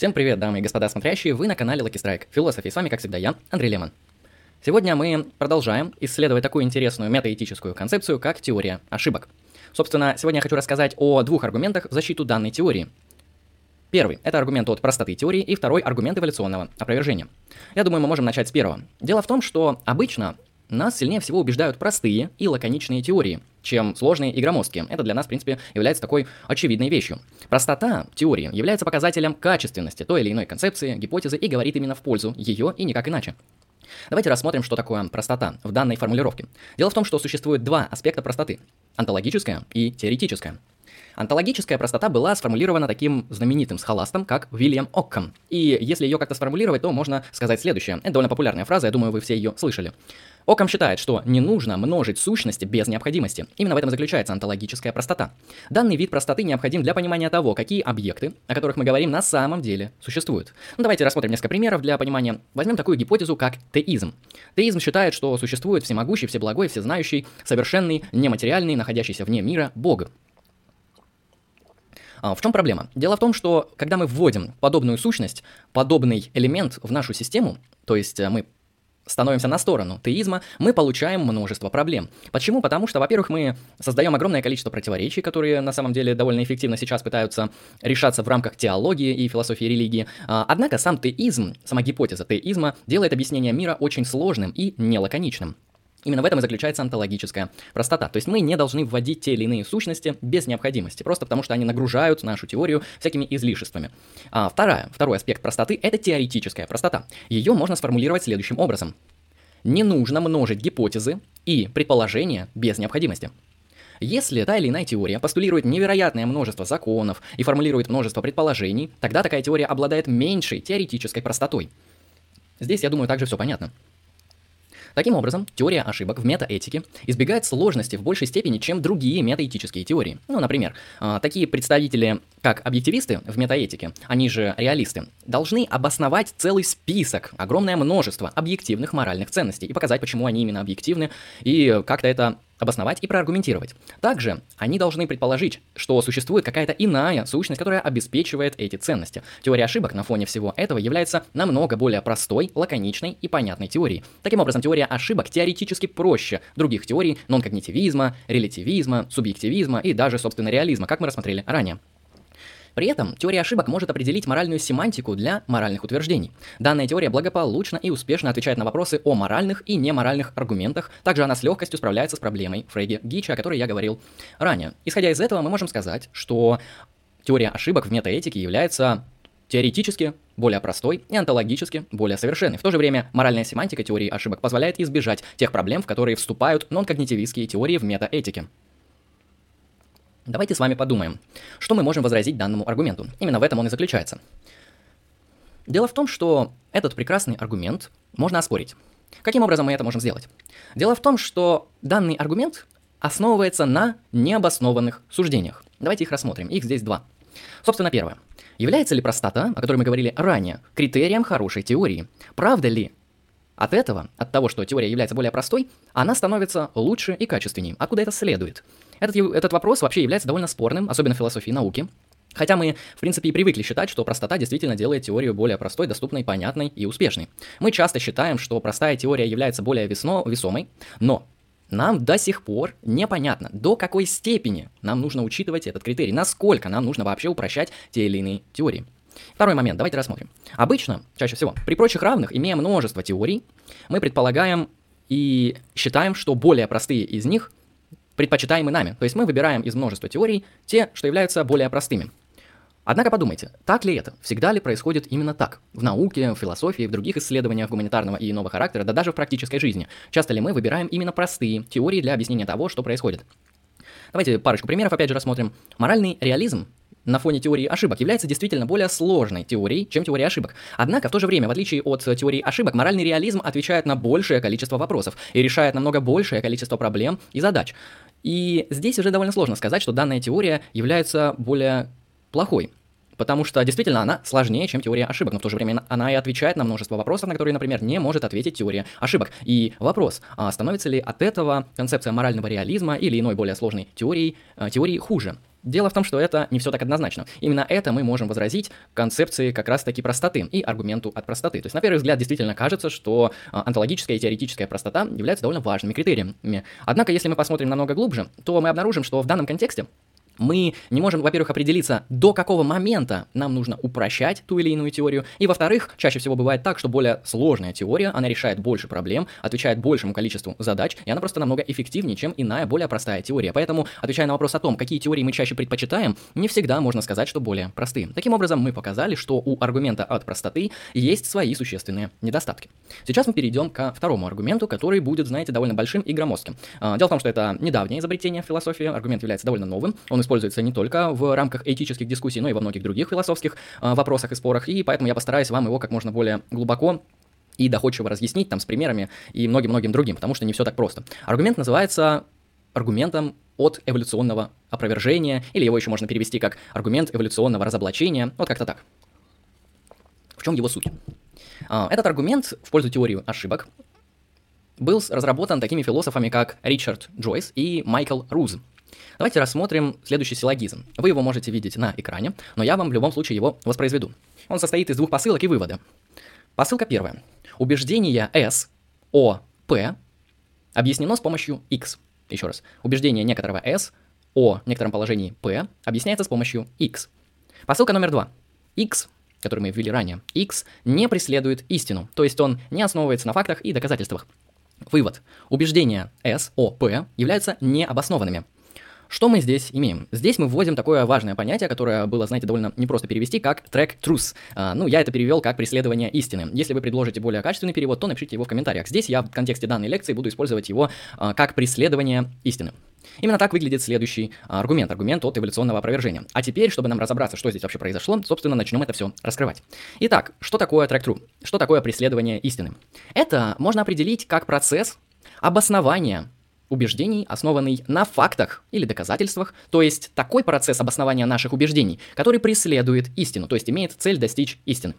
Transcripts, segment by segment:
Всем привет, дамы и господа смотрящие, вы на канале Lucky Strike. Философии, с вами, как всегда, я, Андрей Лемон. Сегодня мы продолжаем исследовать такую интересную метаэтическую концепцию, как теория ошибок. Собственно, сегодня я хочу рассказать о двух аргументах в защиту данной теории. Первый – это аргумент от простоты теории, и второй – аргумент эволюционного опровержения. Я думаю, мы можем начать с первого. Дело в том, что обычно нас сильнее всего убеждают простые и лаконичные теории, чем сложные и громоздкие. Это для нас, в принципе, является такой очевидной вещью. Простота теории является показателем качественности той или иной концепции, гипотезы и говорит именно в пользу ее и никак иначе. Давайте рассмотрим, что такое простота в данной формулировке. Дело в том, что существует два аспекта простоты – онтологическая и теоретическая. Антологическая простота была сформулирована таким знаменитым схоластом, как Вильям Оккам. И если ее как-то сформулировать, то можно сказать следующее. Это довольно популярная фраза, я думаю, вы все ее слышали. Окам считает, что не нужно множить сущности без необходимости. Именно в этом заключается антологическая простота. Данный вид простоты необходим для понимания того, какие объекты, о которых мы говорим, на самом деле существуют. Ну, давайте рассмотрим несколько примеров для понимания. Возьмем такую гипотезу, как теизм. Теизм считает, что существует всемогущий, всеблагой, всезнающий, совершенный, нематериальный, находящийся вне мира Бог. А, в чем проблема? Дело в том, что когда мы вводим подобную сущность, подобный элемент в нашу систему, то есть э, мы становимся на сторону теизма, мы получаем множество проблем. Почему? Потому что, во-первых, мы создаем огромное количество противоречий, которые на самом деле довольно эффективно сейчас пытаются решаться в рамках теологии и философии религии. А, однако сам теизм, сама гипотеза теизма делает объяснение мира очень сложным и нелаконичным. Именно в этом и заключается онтологическая простота. То есть мы не должны вводить те или иные сущности без необходимости, просто потому что они нагружают нашу теорию всякими излишествами. А вторая, второй аспект простоты – это теоретическая простота. Ее можно сформулировать следующим образом. Не нужно множить гипотезы и предположения без необходимости. Если та или иная теория постулирует невероятное множество законов и формулирует множество предположений, тогда такая теория обладает меньшей теоретической простотой. Здесь, я думаю, также все понятно. Таким образом, теория ошибок в метаэтике избегает сложности в большей степени, чем другие метаэтические теории. Ну, например, а, такие представители, как объективисты в метаэтике, они же реалисты, должны обосновать целый список, огромное множество объективных моральных ценностей и показать, почему они именно объективны, и как-то это обосновать и проаргументировать. Также они должны предположить, что существует какая-то иная сущность, которая обеспечивает эти ценности. Теория ошибок на фоне всего этого является намного более простой, лаконичной и понятной теорией. Таким образом, теория ошибок теоретически проще других теорий нон-когнитивизма, релятивизма, субъективизма и даже, собственно, реализма, как мы рассмотрели ранее. При этом теория ошибок может определить моральную семантику для моральных утверждений. Данная теория благополучно и успешно отвечает на вопросы о моральных и неморальных аргументах. Также она с легкостью справляется с проблемой Фрейги Гича, о которой я говорил ранее. Исходя из этого, мы можем сказать, что теория ошибок в метаэтике является теоретически более простой и онтологически более совершенный. В то же время моральная семантика теории ошибок позволяет избежать тех проблем, в которые вступают нон-когнитивистские теории в метаэтике. Давайте с вами подумаем, что мы можем возразить данному аргументу. Именно в этом он и заключается. Дело в том, что этот прекрасный аргумент можно оспорить. Каким образом мы это можем сделать? Дело в том, что данный аргумент основывается на необоснованных суждениях. Давайте их рассмотрим. Их здесь два. Собственно, первое. Является ли простота, о которой мы говорили ранее, критерием хорошей теории? Правда ли от этого, от того, что теория является более простой, она становится лучше и качественнее. Откуда это следует? Этот, этот вопрос вообще является довольно спорным, особенно в философии науки. Хотя мы, в принципе, и привыкли считать, что простота действительно делает теорию более простой, доступной, понятной и успешной. Мы часто считаем, что простая теория является более весно, весомой, но нам до сих пор непонятно, до какой степени нам нужно учитывать этот критерий, насколько нам нужно вообще упрощать те или иные теории. Второй момент, давайте рассмотрим. Обычно, чаще всего, при прочих равных, имея множество теорий, мы предполагаем и считаем, что более простые из них предпочитаемы нами. То есть мы выбираем из множества теорий те, что являются более простыми. Однако подумайте, так ли это? Всегда ли происходит именно так? В науке, в философии, в других исследованиях гуманитарного и иного характера, да даже в практической жизни. Часто ли мы выбираем именно простые теории для объяснения того, что происходит? Давайте парочку примеров опять же рассмотрим. Моральный реализм на фоне теории ошибок является действительно более сложной теорией, чем теория ошибок. Однако, в то же время, в отличие от теории ошибок, моральный реализм отвечает на большее количество вопросов и решает намного большее количество проблем и задач. И здесь уже довольно сложно сказать, что данная теория является более плохой. Потому что действительно она сложнее, чем теория ошибок, но в то же время она и отвечает на множество вопросов, на которые, например, не может ответить теория ошибок. И вопрос, а становится ли от этого концепция морального реализма или иной более сложной теории, э, теории хуже? Дело в том, что это не все так однозначно. Именно это мы можем возразить концепции как раз-таки простоты и аргументу от простоты. То есть, на первый взгляд, действительно кажется, что а, онтологическая и теоретическая простота являются довольно важными критериями. Однако, если мы посмотрим намного глубже, то мы обнаружим, что в данном контексте мы не можем, во-первых, определиться, до какого момента нам нужно упрощать ту или иную теорию, и, во-вторых, чаще всего бывает так, что более сложная теория, она решает больше проблем, отвечает большему количеству задач, и она просто намного эффективнее, чем иная, более простая теория. Поэтому, отвечая на вопрос о том, какие теории мы чаще предпочитаем, не всегда можно сказать, что более простые. Таким образом, мы показали, что у аргумента от простоты есть свои существенные недостатки. Сейчас мы перейдем ко второму аргументу, который будет, знаете, довольно большим и громоздким. А, дело в том, что это недавнее изобретение философии, аргумент является довольно новым, он используется не только в рамках этических дискуссий, но и во многих других философских э, вопросах и спорах, и поэтому я постараюсь вам его как можно более глубоко и доходчиво разъяснить там с примерами и многим-многим другим, потому что не все так просто. Аргумент называется аргументом от эволюционного опровержения, или его еще можно перевести как аргумент эволюционного разоблачения, вот как-то так. В чем его суть? А, этот аргумент в пользу теории ошибок был разработан такими философами, как Ричард Джойс и Майкл Руз. Давайте рассмотрим следующий силлогизм. Вы его можете видеть на экране, но я вам в любом случае его воспроизведу. Он состоит из двух посылок и вывода. Посылка первая. Убеждение S о P объяснено с помощью X. Еще раз. Убеждение некоторого S о некотором положении P объясняется с помощью X. Посылка номер два. X который мы ввели ранее, X не преследует истину, то есть он не основывается на фактах и доказательствах. Вывод. Убеждения S, O, P являются необоснованными. Что мы здесь имеем? Здесь мы вводим такое важное понятие, которое было, знаете, довольно непросто перевести, как track truth. А, ну, я это перевел как преследование истины. Если вы предложите более качественный перевод, то напишите его в комментариях. Здесь я в контексте данной лекции буду использовать его а, как преследование истины. Именно так выглядит следующий а, аргумент, аргумент от эволюционного опровержения. А теперь, чтобы нам разобраться, что здесь вообще произошло, собственно, начнем это все раскрывать. Итак, что такое track true? Что такое преследование истины? Это можно определить как процесс обоснования убеждений, основанный на фактах или доказательствах, то есть такой процесс обоснования наших убеждений, который преследует истину, то есть имеет цель достичь истины.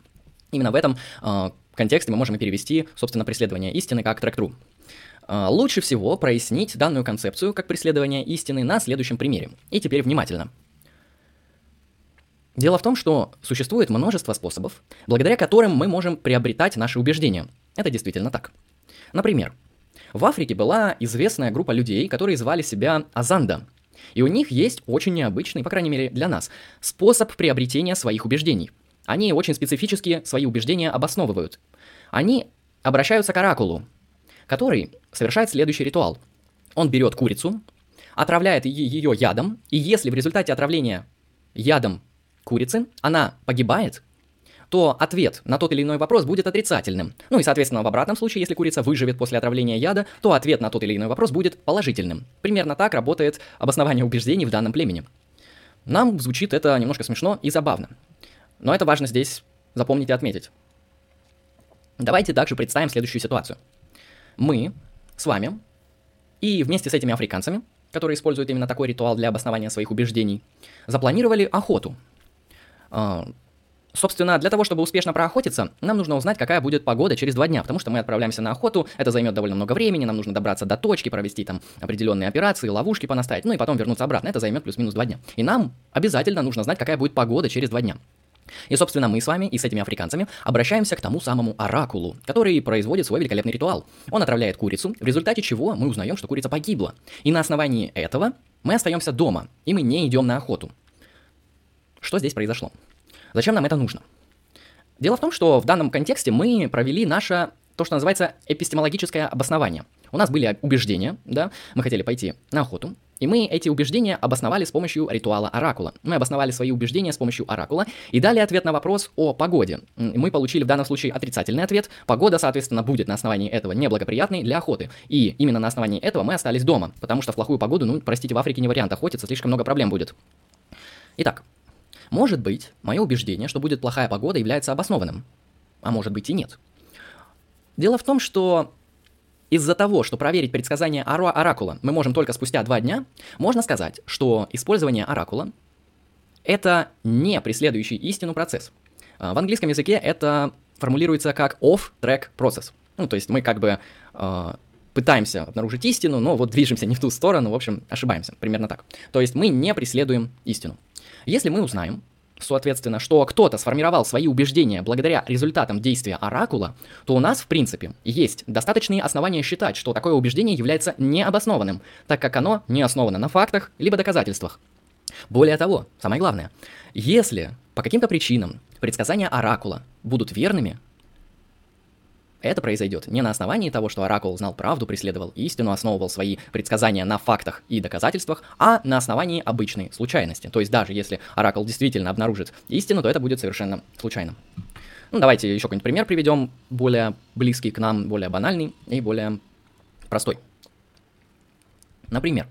Именно в этом э, контексте мы можем перевести, собственно, преследование истины как трек-тру. Э, лучше всего прояснить данную концепцию как преследование истины на следующем примере. И теперь внимательно. Дело в том, что существует множество способов, благодаря которым мы можем приобретать наши убеждения. Это действительно так. Например, в Африке была известная группа людей, которые звали себя Азанда. И у них есть очень необычный, по крайней мере для нас, способ приобретения своих убеждений. Они очень специфические свои убеждения обосновывают. Они обращаются к оракулу, который совершает следующий ритуал. Он берет курицу, отравляет ее ядом, и если в результате отравления ядом курицы она погибает, то ответ на тот или иной вопрос будет отрицательным. Ну и, соответственно, в обратном случае, если курица выживет после отравления яда, то ответ на тот или иной вопрос будет положительным. Примерно так работает обоснование убеждений в данном племени. Нам звучит это немножко смешно и забавно. Но это важно здесь запомнить и отметить. Давайте также представим следующую ситуацию. Мы с вами и вместе с этими африканцами, которые используют именно такой ритуал для обоснования своих убеждений, запланировали охоту. Собственно, для того, чтобы успешно проохотиться, нам нужно узнать, какая будет погода через два дня, потому что мы отправляемся на охоту, это займет довольно много времени, нам нужно добраться до точки, провести там определенные операции, ловушки понаставить, ну и потом вернуться обратно, это займет плюс-минус два дня. И нам обязательно нужно знать, какая будет погода через два дня. И, собственно, мы с вами и с этими африканцами обращаемся к тому самому оракулу, который производит свой великолепный ритуал. Он отравляет курицу, в результате чего мы узнаем, что курица погибла. И на основании этого мы остаемся дома, и мы не идем на охоту. Что здесь произошло? Зачем нам это нужно? Дело в том, что в данном контексте мы провели наше, то, что называется эпистемологическое обоснование. У нас были убеждения, да, мы хотели пойти на охоту, и мы эти убеждения обосновали с помощью ритуала оракула. Мы обосновали свои убеждения с помощью оракула и дали ответ на вопрос о погоде. Мы получили в данном случае отрицательный ответ. Погода, соответственно, будет на основании этого неблагоприятной для охоты. И именно на основании этого мы остались дома, потому что в плохую погоду, ну, простите, в Африке не вариант охотиться, слишком много проблем будет. Итак, может быть, мое убеждение, что будет плохая погода, является обоснованным. А может быть и нет. Дело в том, что из-за того, что проверить предсказание ора оракула мы можем только спустя два дня, можно сказать, что использование оракула — это не преследующий истину процесс. А, в английском языке это формулируется как off-track process. Ну, то есть мы как бы э, пытаемся обнаружить истину, но вот движемся не в ту сторону, в общем, ошибаемся, примерно так. То есть мы не преследуем истину. Если мы узнаем, соответственно, что кто-то сформировал свои убеждения благодаря результатам действия оракула, то у нас, в принципе, есть достаточные основания считать, что такое убеждение является необоснованным, так как оно не основано на фактах либо доказательствах. Более того, самое главное, если по каким-то причинам предсказания оракула будут верными, это произойдет не на основании того, что Оракул знал правду, преследовал истину, основывал свои предсказания на фактах и доказательствах, а на основании обычной случайности. То есть даже если Оракул действительно обнаружит истину, то это будет совершенно случайным. Ну, давайте еще какой-нибудь пример приведем, более близкий к нам, более банальный и более простой. Например,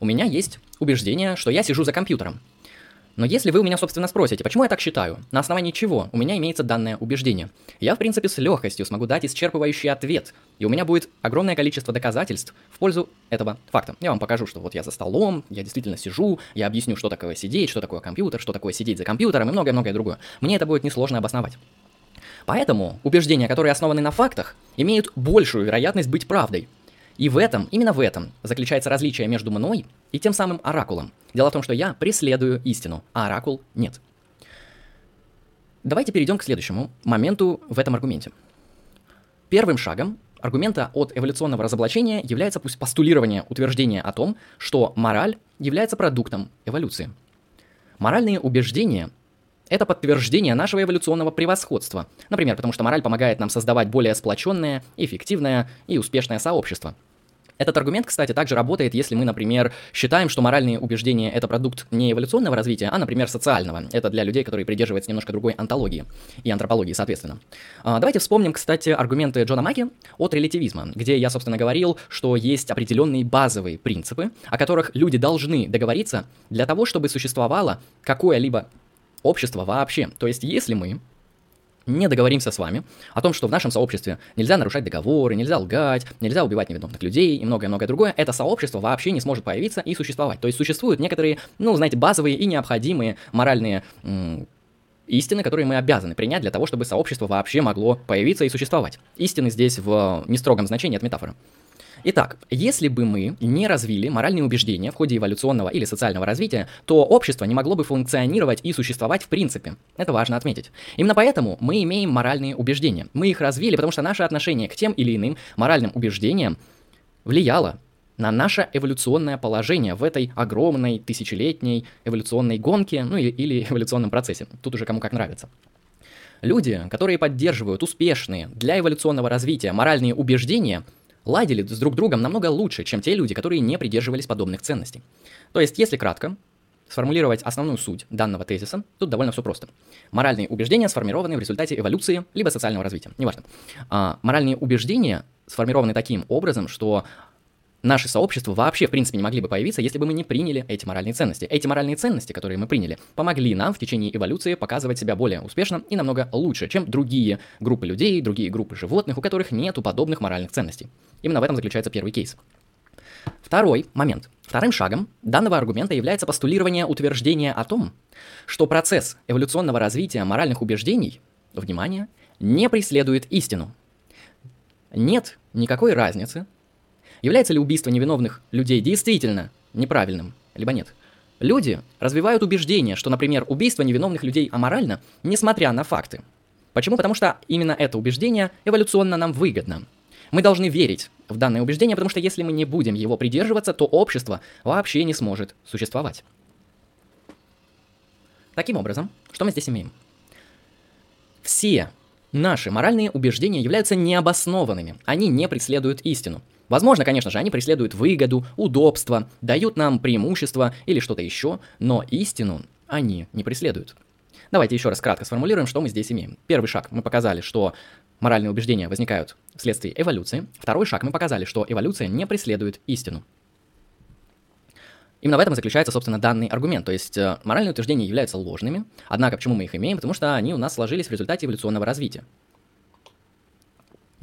у меня есть убеждение, что я сижу за компьютером, но если вы у меня, собственно, спросите, почему я так считаю, на основании чего у меня имеется данное убеждение, я, в принципе, с легкостью смогу дать исчерпывающий ответ, и у меня будет огромное количество доказательств в пользу этого факта. Я вам покажу, что вот я за столом, я действительно сижу, я объясню, что такое сидеть, что такое компьютер, что такое сидеть за компьютером и многое-многое другое. Мне это будет несложно обосновать. Поэтому убеждения, которые основаны на фактах, имеют большую вероятность быть правдой, и в этом, именно в этом, заключается различие между мной и тем самым оракулом. Дело в том, что я преследую истину, а оракул нет. Давайте перейдем к следующему моменту в этом аргументе. Первым шагом аргумента от эволюционного разоблачения является постулирование утверждения о том, что мораль является продуктом эволюции. Моральные убеждения – это подтверждение нашего эволюционного превосходства. Например, потому что мораль помогает нам создавать более сплоченное, эффективное и успешное сообщество – этот аргумент, кстати, также работает, если мы, например, считаем, что моральные убеждения — это продукт не эволюционного развития, а, например, социального. Это для людей, которые придерживаются немножко другой антологии и антропологии, соответственно. А, давайте вспомним, кстати, аргументы Джона Маки от релятивизма, где я, собственно, говорил, что есть определенные базовые принципы, о которых люди должны договориться для того, чтобы существовало какое-либо общество вообще. То есть, если мы не договоримся с вами о том, что в нашем сообществе нельзя нарушать договоры, нельзя лгать, нельзя убивать невиновных людей и многое-многое другое, это сообщество вообще не сможет появиться и существовать. То есть существуют некоторые, ну, знаете, базовые и необходимые моральные м- истины, которые мы обязаны принять для того, чтобы сообщество вообще могло появиться и существовать. Истины здесь в нестрогом значении от метафоры. Итак, если бы мы не развили моральные убеждения в ходе эволюционного или социального развития, то общество не могло бы функционировать и существовать в принципе. Это важно отметить. Именно поэтому мы имеем моральные убеждения. Мы их развили, потому что наше отношение к тем или иным моральным убеждениям влияло на наше эволюционное положение в этой огромной тысячелетней эволюционной гонке, ну или, или эволюционном процессе. Тут уже кому как нравится. Люди, которые поддерживают успешные для эволюционного развития моральные убеждения, ладили с друг другом намного лучше, чем те люди, которые не придерживались подобных ценностей. То есть, если кратко, сформулировать основную суть данного тезиса, тут довольно все просто. Моральные убеждения сформированы в результате эволюции либо социального развития, неважно. А, моральные убеждения сформированы таким образом, что наши сообщества вообще, в принципе, не могли бы появиться, если бы мы не приняли эти моральные ценности. Эти моральные ценности, которые мы приняли, помогли нам в течение эволюции показывать себя более успешно и намного лучше, чем другие группы людей, другие группы животных, у которых нету подобных моральных ценностей. Именно в этом заключается первый кейс. Второй момент. Вторым шагом данного аргумента является постулирование утверждения о том, что процесс эволюционного развития моральных убеждений, внимание, не преследует истину. Нет никакой разницы Является ли убийство невиновных людей действительно неправильным, либо нет? Люди развивают убеждение, что, например, убийство невиновных людей аморально, несмотря на факты. Почему? Потому что именно это убеждение эволюционно нам выгодно. Мы должны верить в данное убеждение, потому что если мы не будем его придерживаться, то общество вообще не сможет существовать. Таким образом, что мы здесь имеем? Все наши моральные убеждения являются необоснованными, они не преследуют истину. Возможно, конечно же, они преследуют выгоду, удобство, дают нам преимущество или что-то еще, но истину они не преследуют. Давайте еще раз кратко сформулируем, что мы здесь имеем. Первый шаг мы показали, что моральные убеждения возникают вследствие эволюции. Второй шаг мы показали, что эволюция не преследует истину. Именно в этом заключается, собственно, данный аргумент. То есть э, моральные утверждения являются ложными, однако почему мы их имеем? Потому что они у нас сложились в результате эволюционного развития.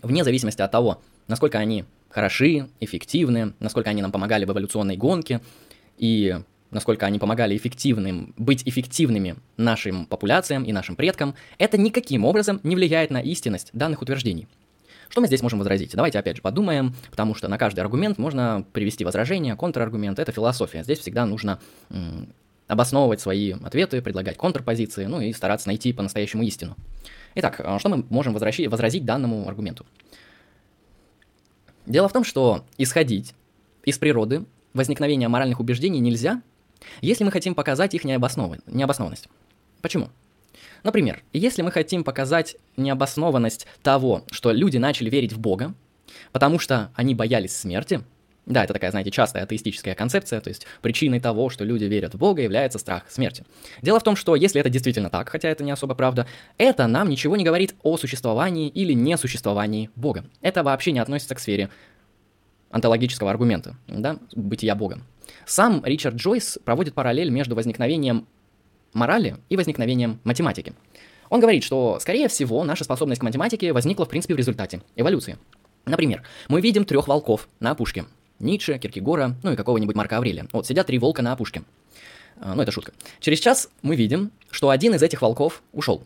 Вне зависимости от того, насколько они хороши, эффективны, насколько они нам помогали в эволюционной гонке и насколько они помогали эффективным, быть эффективными нашим популяциям и нашим предкам, это никаким образом не влияет на истинность данных утверждений. Что мы здесь можем возразить? Давайте опять же подумаем, потому что на каждый аргумент можно привести возражение, контраргумент. Это философия. Здесь всегда нужно обосновывать свои ответы, предлагать контрпозиции, ну и стараться найти по-настоящему истину. Итак, а что мы можем возразить, возразить данному аргументу? Дело в том, что исходить из природы возникновения моральных убеждений нельзя, если мы хотим показать их необоснованность. Почему? Например, если мы хотим показать необоснованность того, что люди начали верить в Бога, потому что они боялись смерти, да, это такая, знаете, частая атеистическая концепция, то есть причиной того, что люди верят в Бога, является страх смерти. Дело в том, что если это действительно так, хотя это не особо правда, это нам ничего не говорит о существовании или несуществовании Бога. Это вообще не относится к сфере онтологического аргумента, да, бытия Бога. Сам Ричард Джойс проводит параллель между возникновением морали и возникновением математики. Он говорит, что, скорее всего, наша способность к математике возникла, в принципе, в результате эволюции. Например, мы видим трех волков на опушке. Ницше, Киркегора, ну и какого-нибудь Марка Аврелия. Вот сидят три волка на опушке. А, ну, это шутка. Через час мы видим, что один из этих волков ушел.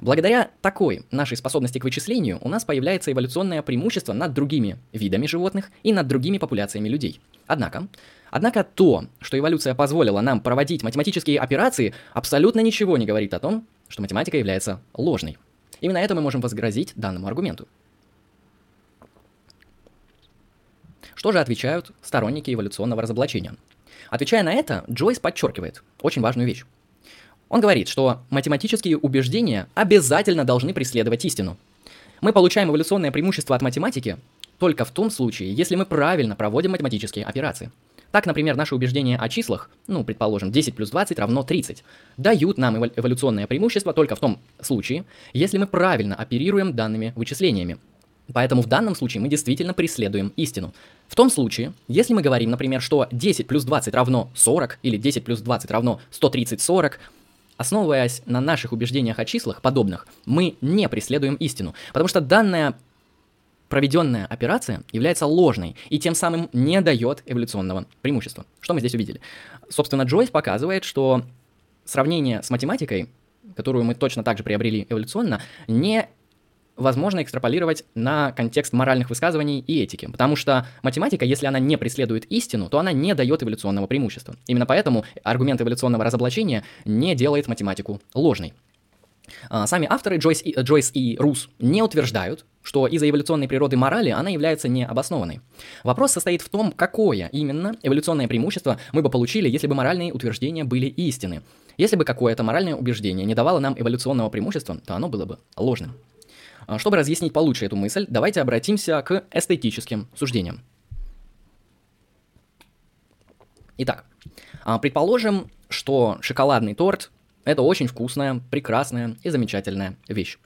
Благодаря такой нашей способности к вычислению у нас появляется эволюционное преимущество над другими видами животных и над другими популяциями людей. Однако, однако то, что эволюция позволила нам проводить математические операции, абсолютно ничего не говорит о том, что математика является ложной. Именно это мы можем возгрозить данному аргументу. Что же отвечают сторонники эволюционного разоблачения? Отвечая на это, Джойс подчеркивает очень важную вещь. Он говорит, что математические убеждения обязательно должны преследовать истину. Мы получаем эволюционное преимущество от математики только в том случае, если мы правильно проводим математические операции. Так, например, наши убеждения о числах, ну, предположим, 10 плюс 20 равно 30, дают нам эволюционное преимущество только в том случае, если мы правильно оперируем данными вычислениями, Поэтому в данном случае мы действительно преследуем истину. В том случае, если мы говорим, например, что 10 плюс 20 равно 40, или 10 плюс 20 равно 130-40, основываясь на наших убеждениях о числах подобных, мы не преследуем истину. Потому что данная проведенная операция является ложной и тем самым не дает эволюционного преимущества. Что мы здесь увидели? Собственно, Джойс показывает, что сравнение с математикой, которую мы точно так же приобрели эволюционно, не возможно экстраполировать на контекст моральных высказываний и этики. Потому что математика, если она не преследует истину, то она не дает эволюционного преимущества. Именно поэтому аргумент эволюционного разоблачения не делает математику ложной. А, сами авторы Джойс и, Джойс и Рус не утверждают, что из-за эволюционной природы морали она является необоснованной. Вопрос состоит в том, какое именно эволюционное преимущество мы бы получили, если бы моральные утверждения были истины. Если бы какое-то моральное убеждение не давало нам эволюционного преимущества, то оно было бы ложным. А, чтобы разъяснить получше эту мысль, давайте обратимся к эстетическим суждениям. Итак, а, предположим, что шоколадный торт – это очень вкусная, прекрасная и замечательная вещь.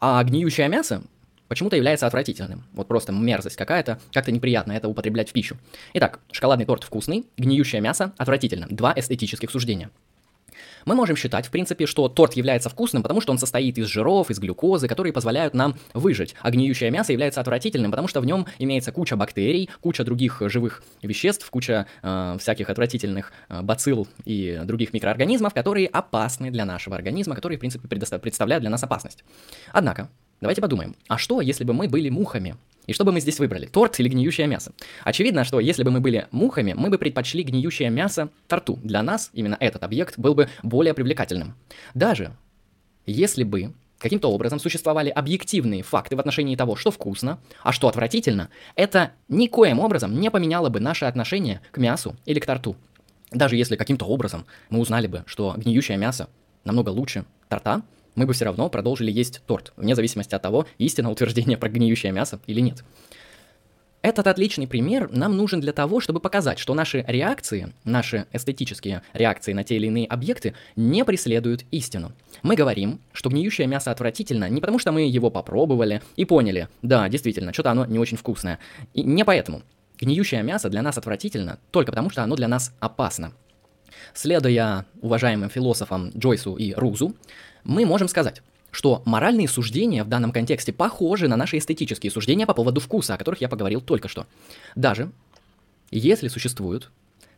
А гниющее мясо почему-то является отвратительным. Вот просто мерзость какая-то, как-то неприятно это употреблять в пищу. Итак, шоколадный торт вкусный, гниющее мясо отвратительно. Два эстетических суждения. Мы можем считать, в принципе, что торт является вкусным, потому что он состоит из жиров, из глюкозы, которые позволяют нам выжить. А мясо является отвратительным, потому что в нем имеется куча бактерий, куча других живых веществ, куча э, всяких отвратительных э, бацилл и других микроорганизмов, которые опасны для нашего организма, которые, в принципе, представляют для нас опасность. Однако, давайте подумаем, а что, если бы мы были мухами? И что бы мы здесь выбрали, торт или гниющее мясо? Очевидно, что если бы мы были мухами, мы бы предпочли гниющее мясо торту. Для нас именно этот объект был бы более привлекательным. Даже если бы каким-то образом существовали объективные факты в отношении того, что вкусно, а что отвратительно, это никоим образом не поменяло бы наше отношение к мясу или к торту. Даже если каким-то образом мы узнали бы, что гниющее мясо намного лучше торта, мы бы все равно продолжили есть торт, вне зависимости от того, истинно утверждение про гниющее мясо или нет. Этот отличный пример нам нужен для того, чтобы показать, что наши реакции, наши эстетические реакции на те или иные объекты не преследуют истину. Мы говорим, что гниющее мясо отвратительно не потому, что мы его попробовали и поняли, да, действительно, что-то оно не очень вкусное. И не поэтому. Гниющее мясо для нас отвратительно только потому, что оно для нас опасно. Следуя уважаемым философам Джойсу и Рузу, мы можем сказать, что моральные суждения в данном контексте похожи на наши эстетические суждения по поводу вкуса, о которых я поговорил только что. Даже если существуют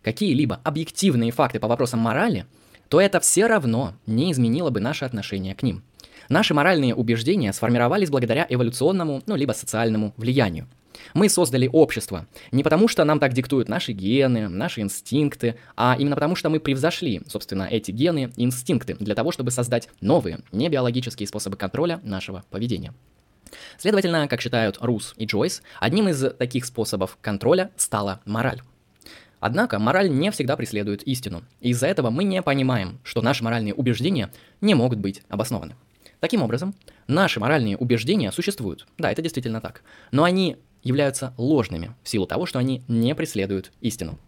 какие-либо объективные факты по вопросам морали, то это все равно не изменило бы наше отношение к ним. Наши моральные убеждения сформировались благодаря эволюционному, ну, либо социальному влиянию. Мы создали общество не потому, что нам так диктуют наши гены, наши инстинкты, а именно потому, что мы превзошли, собственно, эти гены инстинкты для того, чтобы создать новые, небиологические способы контроля нашего поведения. Следовательно, как считают Рус и Джойс, одним из таких способов контроля стала мораль. Однако мораль не всегда преследует истину, и из-за этого мы не понимаем, что наши моральные убеждения не могут быть обоснованы. Таким образом, наши моральные убеждения существуют, да, это действительно так, но они являются ложными в силу того, что они не преследуют истину.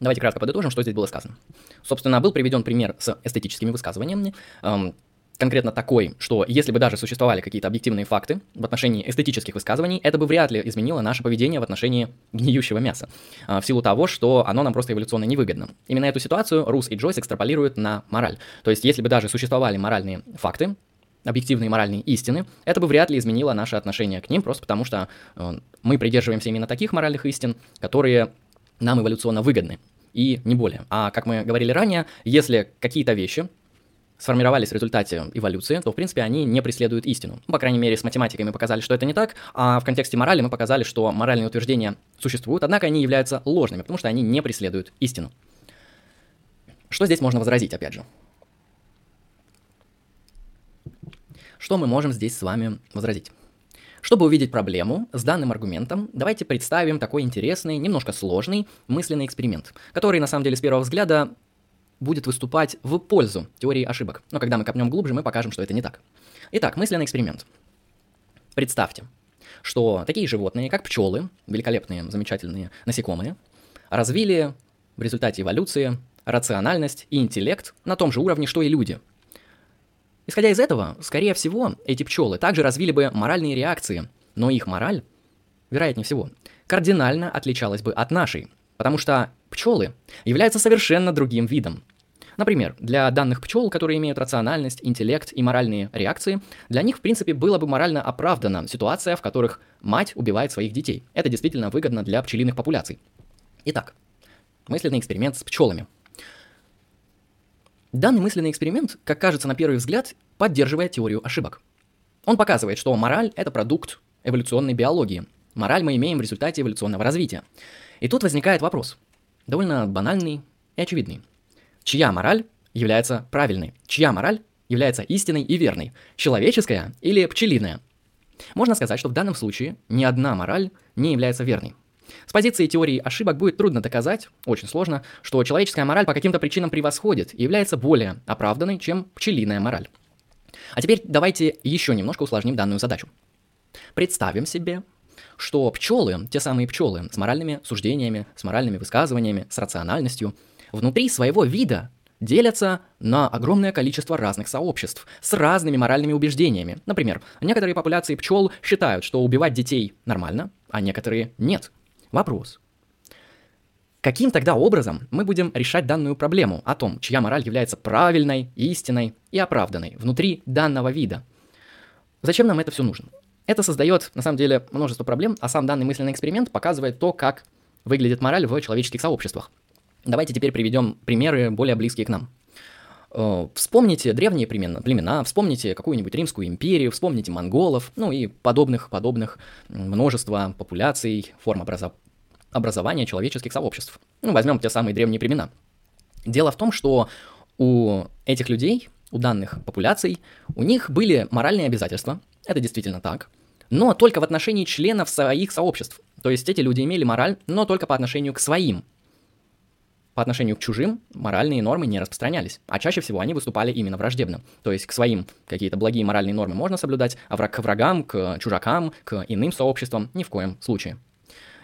Давайте кратко подытожим, что здесь было сказано. Собственно, был приведен пример с эстетическими высказываниями, эм, конкретно такой, что если бы даже существовали какие-то объективные факты в отношении эстетических высказываний, это бы вряд ли изменило наше поведение в отношении гниющего мяса, э, в силу того, что оно нам просто эволюционно невыгодно. Именно эту ситуацию Рус и Джойс экстраполируют на мораль. То есть, если бы даже существовали моральные факты, объективные моральные истины, это бы вряд ли изменило наше отношение к ним, просто потому что э, мы придерживаемся именно таких моральных истин, которые нам эволюционно выгодны, и не более. А как мы говорили ранее, если какие-то вещи сформировались в результате эволюции, то, в принципе, они не преследуют истину. По крайней мере, с математикой мы показали, что это не так, а в контексте морали мы показали, что моральные утверждения существуют, однако они являются ложными, потому что они не преследуют истину. Что здесь можно возразить, опять же? Что мы можем здесь с вами возразить? Чтобы увидеть проблему с данным аргументом, давайте представим такой интересный, немножко сложный мысленный эксперимент, который на самом деле с первого взгляда будет выступать в пользу теории ошибок. Но когда мы копнем глубже, мы покажем, что это не так. Итак, мысленный эксперимент. Представьте, что такие животные, как пчелы, великолепные, замечательные насекомые, развили в результате эволюции рациональность и интеллект на том же уровне, что и люди – Исходя из этого, скорее всего, эти пчелы также развили бы моральные реакции, но их мораль, вероятнее всего, кардинально отличалась бы от нашей, потому что пчелы являются совершенно другим видом. Например, для данных пчел, которые имеют рациональность, интеллект и моральные реакции, для них, в принципе, было бы морально оправдана ситуация, в которых мать убивает своих детей. Это действительно выгодно для пчелиных популяций. Итак, мысленный эксперимент с пчелами – Данный мысленный эксперимент, как кажется на первый взгляд, поддерживает теорию ошибок. Он показывает, что мораль – это продукт эволюционной биологии. Мораль мы имеем в результате эволюционного развития. И тут возникает вопрос, довольно банальный и очевидный. Чья мораль является правильной? Чья мораль является истинной и верной? Человеческая или пчелиная? Можно сказать, что в данном случае ни одна мораль не является верной. С позиции теории ошибок будет трудно доказать, очень сложно, что человеческая мораль по каким-то причинам превосходит и является более оправданной, чем пчелиная мораль. А теперь давайте еще немножко усложним данную задачу. Представим себе, что пчелы, те самые пчелы с моральными суждениями, с моральными высказываниями, с рациональностью, внутри своего вида делятся на огромное количество разных сообществ с разными моральными убеждениями. Например, некоторые популяции пчел считают, что убивать детей нормально, а некоторые нет. Вопрос. Каким тогда образом мы будем решать данную проблему о том, чья мораль является правильной, истинной и оправданной внутри данного вида? Зачем нам это все нужно? Это создает, на самом деле, множество проблем, а сам данный мысленный эксперимент показывает то, как выглядит мораль в человеческих сообществах. Давайте теперь приведем примеры более близкие к нам. Э, вспомните древние племена, племена, вспомните какую-нибудь Римскую империю, вспомните монголов, ну и подобных, подобных множество популяций, форм образа образования человеческих сообществ. Ну, возьмем те самые древние племена. Дело в том, что у этих людей, у данных популяций, у них были моральные обязательства, это действительно так, но только в отношении членов своих сообществ. То есть эти люди имели мораль, но только по отношению к своим. По отношению к чужим моральные нормы не распространялись, а чаще всего они выступали именно враждебно. То есть к своим какие-то благие моральные нормы можно соблюдать, а враг к врагам, к чужакам, к иным сообществам ни в коем случае.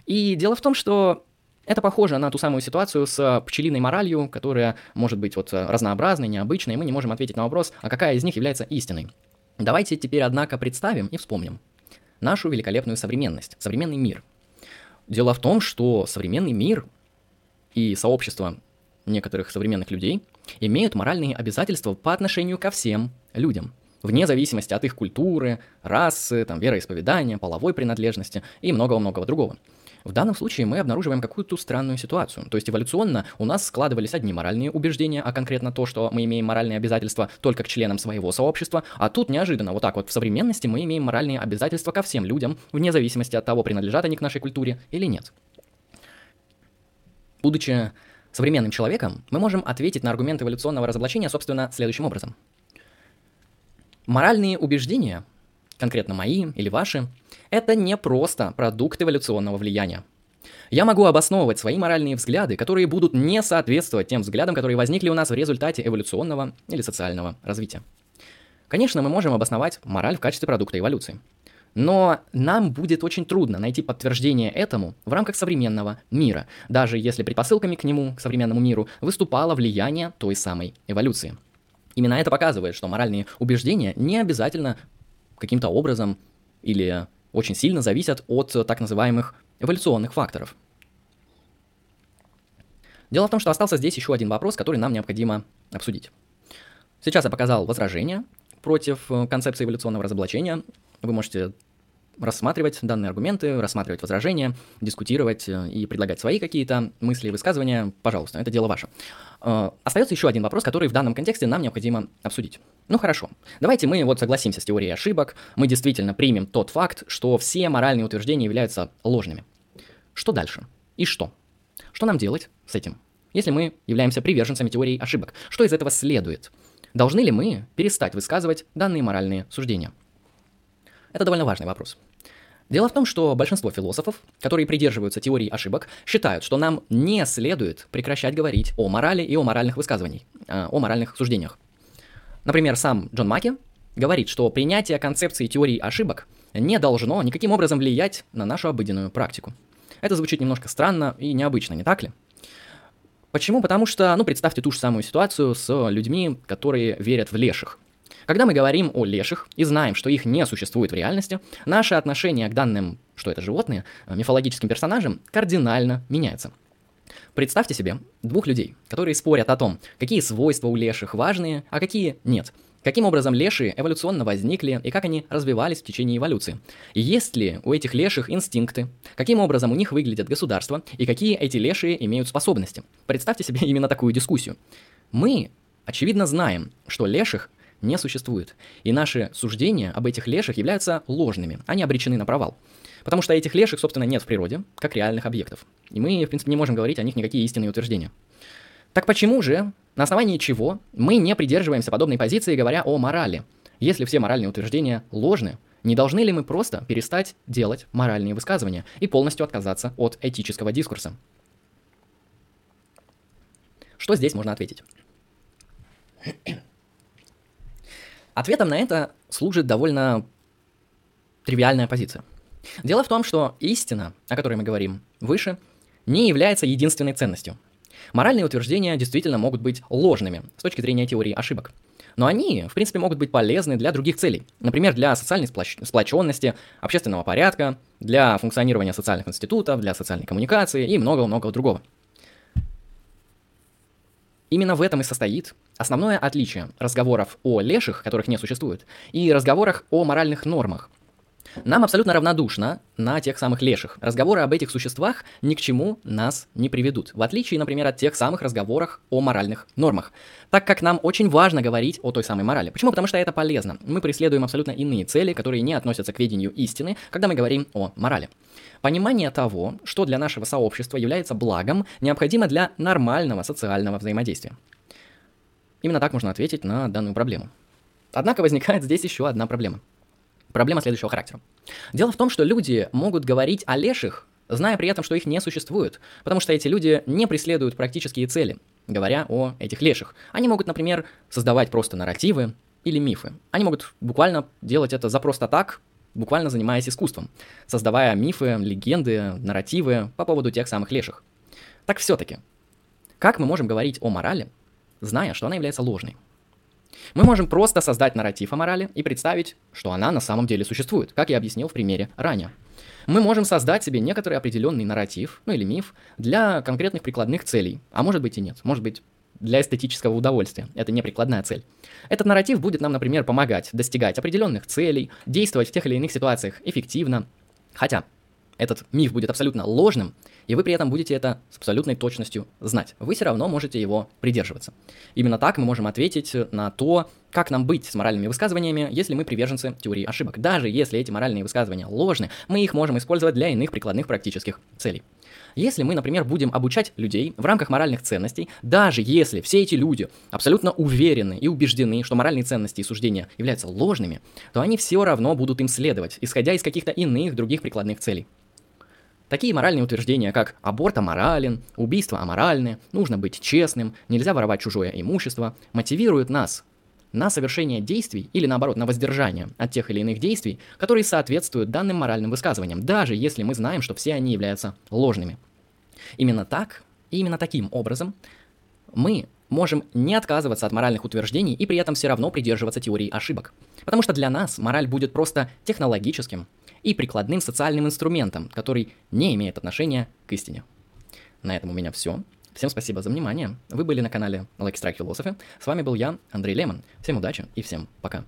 И дело в том, что это похоже на ту самую ситуацию с пчелиной моралью, которая может быть вот разнообразной, необычной, и мы не можем ответить на вопрос, а какая из них является истиной. Давайте теперь, однако, представим и вспомним нашу великолепную современность, современный мир. Дело в том, что современный мир и сообщество некоторых современных людей имеют моральные обязательства по отношению ко всем людям, вне зависимости от их культуры, расы, там, вероисповедания, половой принадлежности и многого-многого другого. В данном случае мы обнаруживаем какую-то странную ситуацию. То есть эволюционно у нас складывались одни моральные убеждения, а конкретно то, что мы имеем моральные обязательства только к членам своего сообщества, а тут неожиданно вот так вот в современности мы имеем моральные обязательства ко всем людям, вне зависимости от того, принадлежат они к нашей культуре или нет. Будучи современным человеком, мы можем ответить на аргумент эволюционного разоблачения, собственно, следующим образом. Моральные убеждения, конкретно мои или ваши, это не просто продукт эволюционного влияния. Я могу обосновывать свои моральные взгляды, которые будут не соответствовать тем взглядам, которые возникли у нас в результате эволюционного или социального развития. Конечно, мы можем обосновать мораль в качестве продукта эволюции. Но нам будет очень трудно найти подтверждение этому в рамках современного мира, даже если предпосылками к нему, к современному миру, выступало влияние той самой эволюции. Именно это показывает, что моральные убеждения не обязательно каким-то образом или очень сильно зависят от так называемых эволюционных факторов. Дело в том, что остался здесь еще один вопрос, который нам необходимо обсудить. Сейчас я показал возражение против концепции эволюционного разоблачения. Вы можете рассматривать данные аргументы, рассматривать возражения, дискутировать э, и предлагать свои какие-то мысли и высказывания, пожалуйста, это дело ваше. Э, остается еще один вопрос, который в данном контексте нам необходимо обсудить. Ну хорошо, давайте мы вот согласимся с теорией ошибок, мы действительно примем тот факт, что все моральные утверждения являются ложными. Что дальше? И что? Что нам делать с этим? Если мы являемся приверженцами теории ошибок, что из этого следует? Должны ли мы перестать высказывать данные моральные суждения? Это довольно важный вопрос. Дело в том, что большинство философов, которые придерживаются теории ошибок, считают, что нам не следует прекращать говорить о морали и о моральных высказываниях, э, о моральных суждениях. Например, сам Джон Маки говорит, что принятие концепции теории ошибок не должно никаким образом влиять на нашу обыденную практику. Это звучит немножко странно и необычно, не так ли? Почему? Потому что, ну, представьте ту же самую ситуацию с людьми, которые верят в леших. Когда мы говорим о леших и знаем, что их не существует в реальности, наше отношение к данным, что это животные, мифологическим персонажам, кардинально меняется. Представьте себе двух людей, которые спорят о том, какие свойства у леших важные, а какие нет. Каким образом лешие эволюционно возникли и как они развивались в течение эволюции? Есть ли у этих леших инстинкты? Каким образом у них выглядят государства? И какие эти лешие имеют способности? Представьте себе именно такую дискуссию. Мы, очевидно, знаем, что леших не существует. И наши суждения об этих леших являются ложными. Они обречены на провал. Потому что этих леших, собственно, нет в природе, как реальных объектов. И мы, в принципе, не можем говорить о них никакие истинные утверждения. Так почему же, на основании чего мы не придерживаемся подобной позиции, говоря о морали? Если все моральные утверждения ложны, не должны ли мы просто перестать делать моральные высказывания и полностью отказаться от этического дискурса? Что здесь можно ответить? Ответом на это служит довольно тривиальная позиция – Дело в том, что истина, о которой мы говорим выше, не является единственной ценностью. Моральные утверждения действительно могут быть ложными с точки зрения теории ошибок. Но они, в принципе, могут быть полезны для других целей. Например, для социальной сплоч- сплоченности, общественного порядка, для функционирования социальных институтов, для социальной коммуникации и много-много другого. Именно в этом и состоит основное отличие разговоров о леших, которых не существует, и разговорах о моральных нормах, нам абсолютно равнодушно на тех самых леших. Разговоры об этих существах ни к чему нас не приведут, в отличие, например, от тех самых разговоров о моральных нормах. Так как нам очень важно говорить о той самой морали. Почему? Потому что это полезно. Мы преследуем абсолютно иные цели, которые не относятся к ведению истины, когда мы говорим о морали. Понимание того, что для нашего сообщества является благом, необходимо для нормального социального взаимодействия. Именно так можно ответить на данную проблему. Однако возникает здесь еще одна проблема – Проблема следующего характера. Дело в том, что люди могут говорить о леших, зная при этом, что их не существует, потому что эти люди не преследуют практические цели, говоря о этих леших. Они могут, например, создавать просто нарративы или мифы. Они могут буквально делать это за просто так, буквально занимаясь искусством, создавая мифы, легенды, нарративы по поводу тех самых леших. Так все-таки, как мы можем говорить о морали, зная, что она является ложной? Мы можем просто создать нарратив о морали и представить, что она на самом деле существует, как я объяснил в примере ранее. Мы можем создать себе некоторый определенный нарратив, ну или миф, для конкретных прикладных целей, а может быть и нет, может быть для эстетического удовольствия. Это не прикладная цель. Этот нарратив будет нам, например, помогать достигать определенных целей, действовать в тех или иных ситуациях эффективно. Хотя, этот миф будет абсолютно ложным, и вы при этом будете это с абсолютной точностью знать. Вы все равно можете его придерживаться. Именно так мы можем ответить на то, как нам быть с моральными высказываниями, если мы приверженцы теории ошибок. Даже если эти моральные высказывания ложны, мы их можем использовать для иных прикладных практических целей. Если мы, например, будем обучать людей в рамках моральных ценностей, даже если все эти люди абсолютно уверены и убеждены, что моральные ценности и суждения являются ложными, то они все равно будут им следовать, исходя из каких-то иных других прикладных целей. Такие моральные утверждения, как аборт аморален, убийство аморальны, нужно быть честным, нельзя воровать чужое имущество, мотивируют нас на совершение действий или наоборот на воздержание от тех или иных действий, которые соответствуют данным моральным высказываниям, даже если мы знаем, что все они являются ложными. Именно так и именно таким образом мы можем не отказываться от моральных утверждений и при этом все равно придерживаться теории ошибок. Потому что для нас мораль будет просто технологическим и прикладным социальным инструментом, который не имеет отношения к истине. На этом у меня все. Всем спасибо за внимание. Вы были на канале Lucky Strike Philosophy. С вами был я, Андрей Лемон. Всем удачи и всем пока.